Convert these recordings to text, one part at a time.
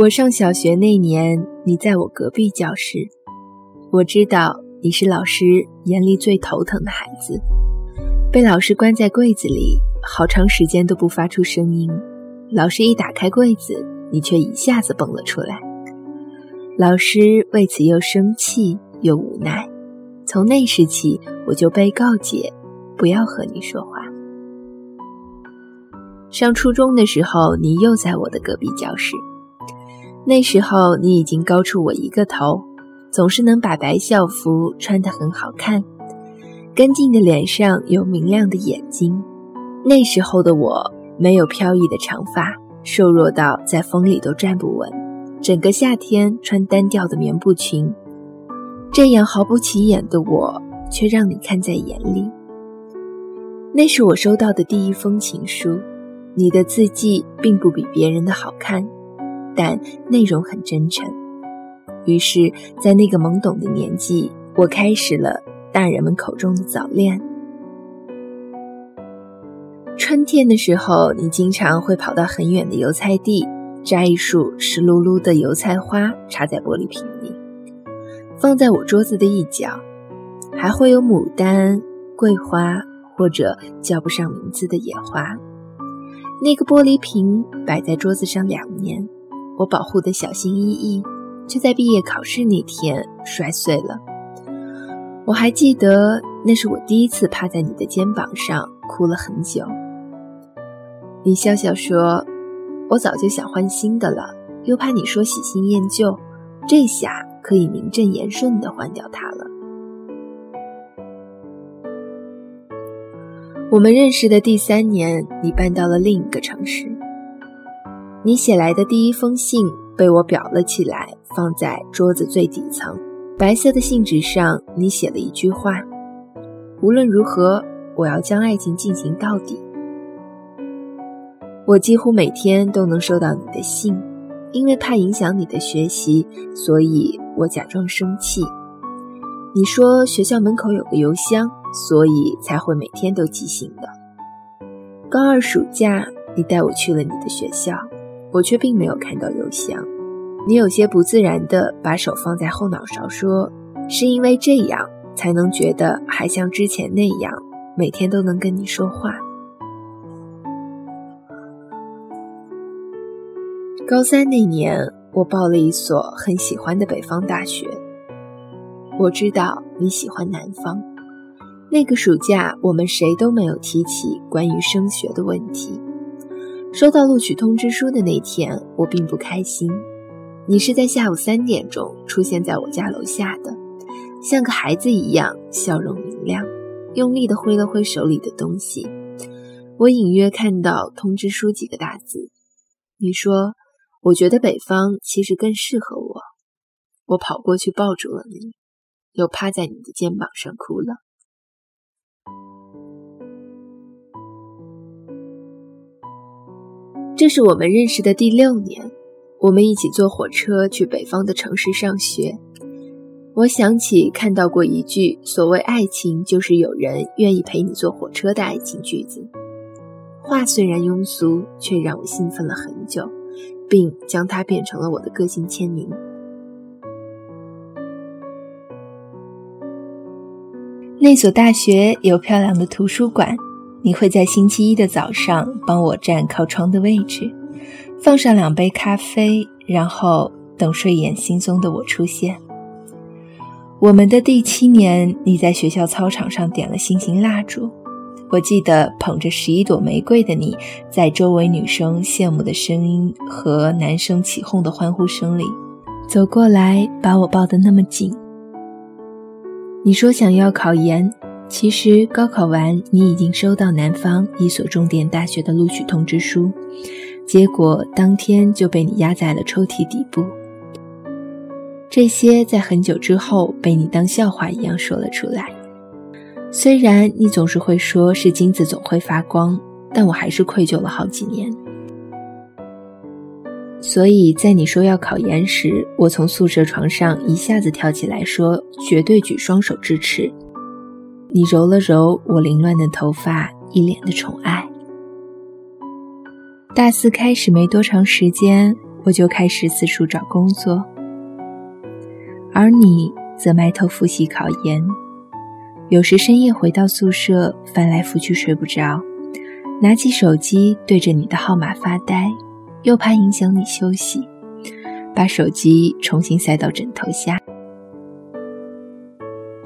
我上小学那年，你在我隔壁教室。我知道你是老师眼里最头疼的孩子，被老师关在柜子里，好长时间都不发出声音。老师一打开柜子，你却一下子蹦了出来。老师为此又生气又无奈。从那时起，我就被告诫不要和你说话。上初中的时候，你又在我的隔壁教室。那时候你已经高出我一个头，总是能把白校服穿得很好看，干净的脸上有明亮的眼睛。那时候的我没有飘逸的长发，瘦弱到在风里都站不稳，整个夏天穿单调的棉布裙。这样毫不起眼的我，却让你看在眼里。那是我收到的第一封情书，你的字迹并不比别人的好看。但内容很真诚，于是，在那个懵懂的年纪，我开始了大人们口中的早恋。春天的时候，你经常会跑到很远的油菜地，摘一束湿漉漉的油菜花，插在玻璃瓶里，放在我桌子的一角，还会有牡丹、桂花或者叫不上名字的野花。那个玻璃瓶摆在桌子上两年。我保护的小心翼翼，却在毕业考试那天摔碎了。我还记得，那是我第一次趴在你的肩膀上哭了很久。你笑笑说：“我早就想换新的了，又怕你说喜新厌旧，这下可以名正言顺的换掉它了。”我们认识的第三年，你搬到了另一个城市。你写来的第一封信被我裱了起来，放在桌子最底层。白色的信纸上，你写了一句话：“无论如何，我要将爱情进行到底。”我几乎每天都能收到你的信，因为怕影响你的学习，所以我假装生气。你说学校门口有个邮箱，所以才会每天都寄信的。高二暑假，你带我去了你的学校。我却并没有看到邮箱，你有些不自然地把手放在后脑勺，说：“是因为这样才能觉得还像之前那样，每天都能跟你说话。”高三那年，我报了一所很喜欢的北方大学。我知道你喜欢南方。那个暑假，我们谁都没有提起关于升学的问题。收到录取通知书的那天，我并不开心。你是在下午三点钟出现在我家楼下的，像个孩子一样，笑容明亮，用力地挥了挥手里的东西。我隐约看到通知书几个大字。你说：“我觉得北方其实更适合我。”我跑过去抱住了你，又趴在你的肩膀上哭了。这是我们认识的第六年，我们一起坐火车去北方的城市上学。我想起看到过一句“所谓爱情，就是有人愿意陪你坐火车”的爱情句子。话虽然庸俗，却让我兴奋了很久，并将它变成了我的个性签名。那所大学有漂亮的图书馆。你会在星期一的早上帮我占靠窗的位置，放上两杯咖啡，然后等睡眼惺忪的我出现。我们的第七年，你在学校操场上点了星星蜡烛，我记得捧着十一朵玫瑰的你，在周围女生羡慕的声音和男生起哄的欢呼声里，走过来把我抱得那么紧。你说想要考研。其实高考完，你已经收到南方一所重点大学的录取通知书，结果当天就被你压在了抽屉底部。这些在很久之后被你当笑话一样说了出来。虽然你总是会说是金子总会发光，但我还是愧疚了好几年。所以在你说要考研时，我从宿舍床上一下子跳起来说，绝对举双手支持。你揉了揉我凌乱的头发，一脸的宠爱。大四开始没多长时间，我就开始四处找工作，而你则埋头复习考研。有时深夜回到宿舍，翻来覆去睡不着，拿起手机对着你的号码发呆，又怕影响你休息，把手机重新塞到枕头下。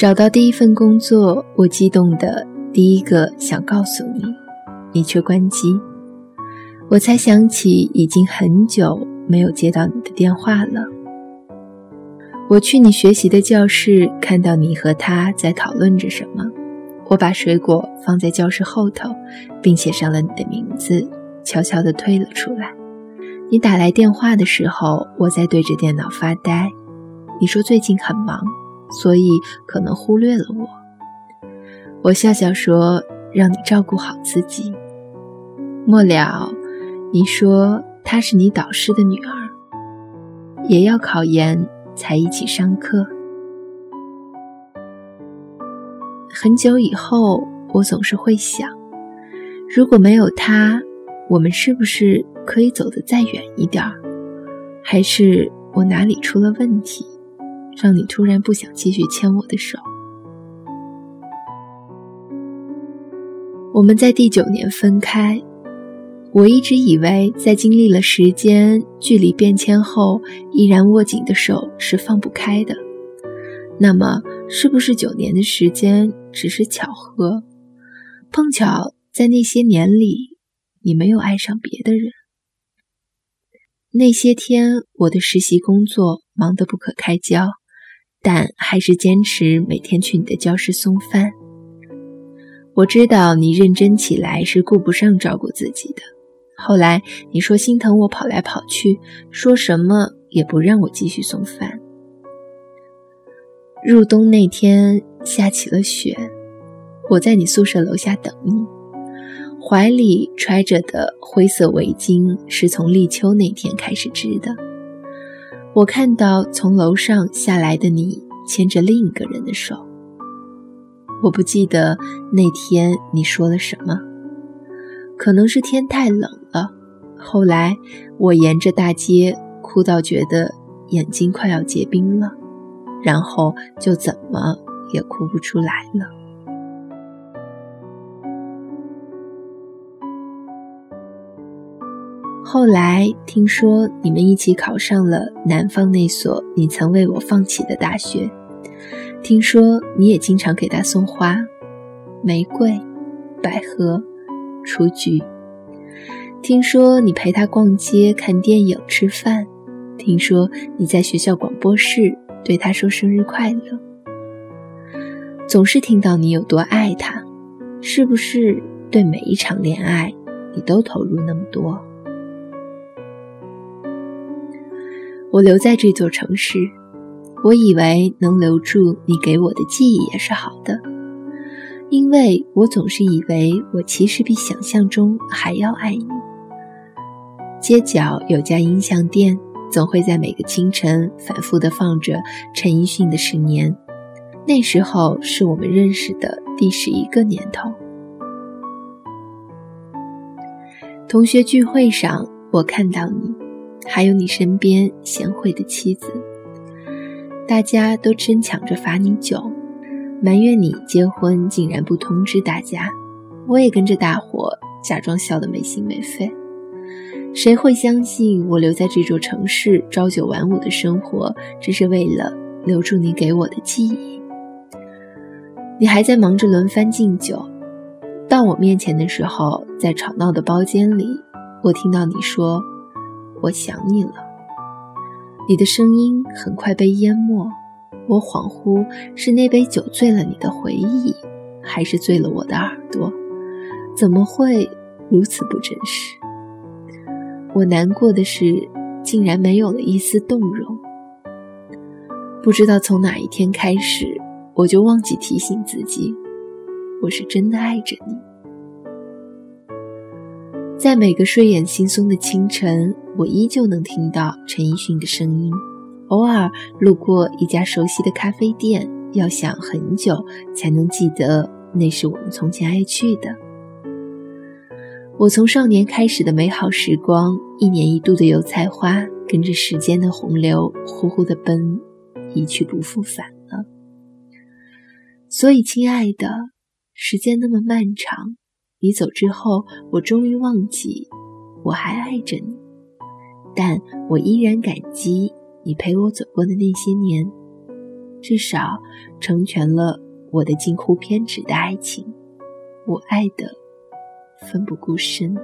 找到第一份工作，我激动的第一个想告诉你，你却关机。我才想起已经很久没有接到你的电话了。我去你学习的教室，看到你和他在讨论着什么。我把水果放在教室后头，并写上了你的名字，悄悄地退了出来。你打来电话的时候，我在对着电脑发呆。你说最近很忙，所以可能忽略了我。我笑笑说：“让你照顾好自己。”末了。你说她是你导师的女儿，也要考研才一起上课。很久以后，我总是会想，如果没有她，我们是不是可以走得再远一点儿？还是我哪里出了问题，让你突然不想继续牵我的手？我们在第九年分开。我一直以为，在经历了时间、距离变迁后，依然握紧的手是放不开的。那么，是不是九年的时间只是巧合？碰巧在那些年里，你没有爱上别的人。那些天，我的实习工作忙得不可开交，但还是坚持每天去你的教室送饭。我知道你认真起来是顾不上照顾自己的。后来你说心疼我跑来跑去，说什么也不让我继续送饭。入冬那天下起了雪，我在你宿舍楼下等你，怀里揣着的灰色围巾是从立秋那天开始织的。我看到从楼上下来的你牵着另一个人的手，我不记得那天你说了什么。可能是天太冷了，后来我沿着大街哭到觉得眼睛快要结冰了，然后就怎么也哭不出来了。后来听说你们一起考上了南方那所你曾为我放弃的大学，听说你也经常给他送花，玫瑰，百合。雏菊。听说你陪他逛街、看电影、吃饭。听说你在学校广播室对他说生日快乐。总是听到你有多爱他，是不是对每一场恋爱你都投入那么多？我留在这座城市，我以为能留住你给我的记忆也是好的。因为我总是以为我其实比想象中还要爱你。街角有家音像店，总会在每个清晨反复的放着陈奕迅的《十年》，那时候是我们认识的第十一个年头。同学聚会上，我看到你，还有你身边贤惠的妻子，大家都争抢着罚你酒。埋怨你结婚竟然不通知大家，我也跟着大伙假装笑得没心没肺。谁会相信我留在这座城市朝九晚五的生活，只是为了留住你给我的记忆？你还在忙着轮番敬酒，到我面前的时候，在吵闹的包间里，我听到你说：“我想你了。”你的声音很快被淹没。我恍惚，是那杯酒醉了你的回忆，还是醉了我的耳朵？怎么会如此不真实？我难过的是，竟然没有了一丝动容。不知道从哪一天开始，我就忘记提醒自己，我是真的爱着你。在每个睡眼惺忪的清晨，我依旧能听到陈奕迅的声音。偶尔路过一家熟悉的咖啡店，要想很久才能记得那是我们从前爱去的。我从少年开始的美好时光，一年一度的油菜花跟着时间的洪流呼呼的奔，一去不复返了。所以，亲爱的，时间那么漫长，你走之后，我终于忘记我还爱着你，但我依然感激你陪我走过的那些年，至少成全了我的近乎偏执的爱情。我爱的奋不顾身。